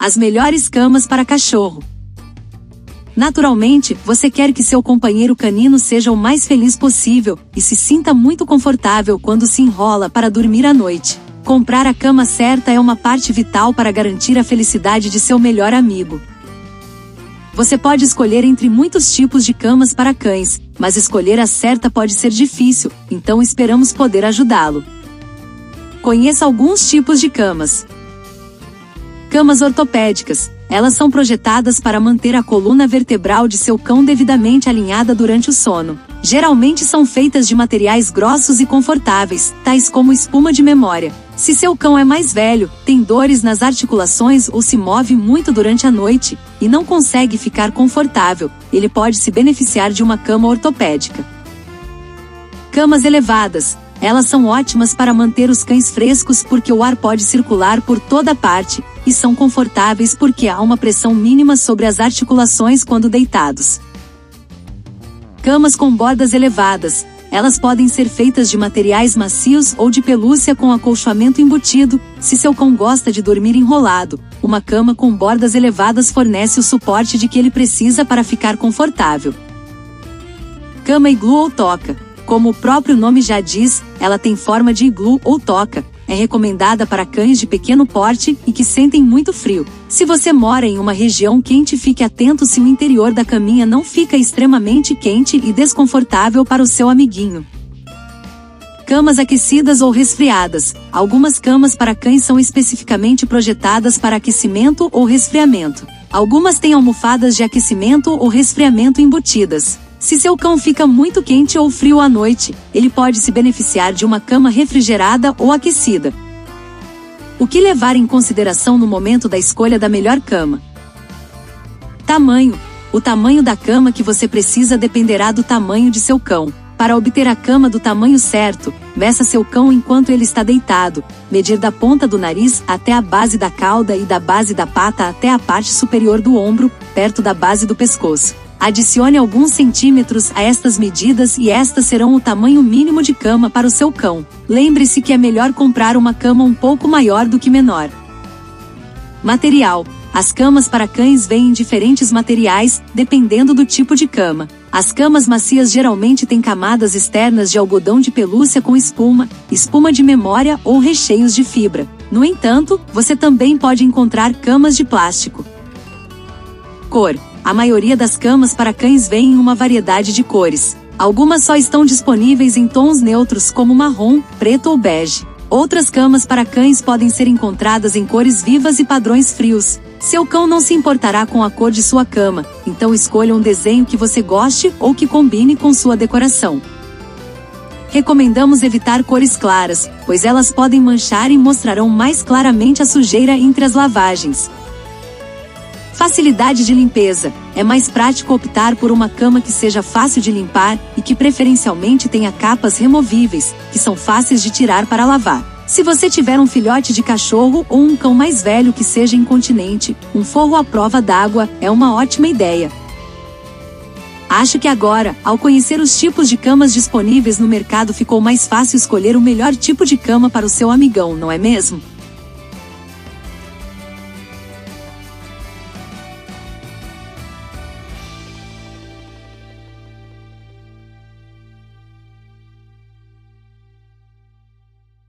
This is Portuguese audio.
As melhores camas para cachorro. Naturalmente, você quer que seu companheiro canino seja o mais feliz possível e se sinta muito confortável quando se enrola para dormir à noite. Comprar a cama certa é uma parte vital para garantir a felicidade de seu melhor amigo. Você pode escolher entre muitos tipos de camas para cães, mas escolher a certa pode ser difícil, então esperamos poder ajudá-lo. Conheça alguns tipos de camas. Camas ortopédicas. Elas são projetadas para manter a coluna vertebral de seu cão devidamente alinhada durante o sono. Geralmente são feitas de materiais grossos e confortáveis, tais como espuma de memória, se seu cão é mais velho, tem dores nas articulações ou se move muito durante a noite e não consegue ficar confortável, ele pode se beneficiar de uma cama ortopédica. Camas elevadas. Elas são ótimas para manter os cães frescos porque o ar pode circular por toda parte, e são confortáveis porque há uma pressão mínima sobre as articulações quando deitados. Camas com bordas elevadas. Elas podem ser feitas de materiais macios ou de pelúcia com acolchoamento embutido, se seu cão gosta de dormir enrolado. Uma cama com bordas elevadas fornece o suporte de que ele precisa para ficar confortável. Cama iglu ou toca. Como o próprio nome já diz, ela tem forma de iglu ou toca, é recomendada para cães de pequeno porte e que sentem muito frio. Se você mora em uma região quente, fique atento se o interior da caminha não fica extremamente quente e desconfortável para o seu amiguinho. Camas aquecidas ou resfriadas. Algumas camas para cães são especificamente projetadas para aquecimento ou resfriamento. Algumas têm almofadas de aquecimento ou resfriamento embutidas. Se seu cão fica muito quente ou frio à noite, ele pode se beneficiar de uma cama refrigerada ou aquecida. O que levar em consideração no momento da escolha da melhor cama? Tamanho. O tamanho da cama que você precisa dependerá do tamanho de seu cão. Para obter a cama do tamanho certo, meça seu cão enquanto ele está deitado, medir da ponta do nariz até a base da cauda e da base da pata até a parte superior do ombro, perto da base do pescoço. Adicione alguns centímetros a estas medidas e estas serão o tamanho mínimo de cama para o seu cão. Lembre-se que é melhor comprar uma cama um pouco maior do que menor. Material: As camas para cães vêm em diferentes materiais, dependendo do tipo de cama. As camas macias geralmente têm camadas externas de algodão de pelúcia com espuma, espuma de memória ou recheios de fibra. No entanto, você também pode encontrar camas de plástico. Cor: a maioria das camas para cães vem em uma variedade de cores. Algumas só estão disponíveis em tons neutros como marrom, preto ou bege. Outras camas para cães podem ser encontradas em cores vivas e padrões frios. Seu cão não se importará com a cor de sua cama, então escolha um desenho que você goste ou que combine com sua decoração. Recomendamos evitar cores claras, pois elas podem manchar e mostrarão mais claramente a sujeira entre as lavagens. Facilidade de limpeza. É mais prático optar por uma cama que seja fácil de limpar e que preferencialmente tenha capas removíveis, que são fáceis de tirar para lavar. Se você tiver um filhote de cachorro ou um cão mais velho que seja incontinente, um forro à prova d'água é uma ótima ideia. Acho que agora, ao conhecer os tipos de camas disponíveis no mercado, ficou mais fácil escolher o melhor tipo de cama para o seu amigão, não é mesmo?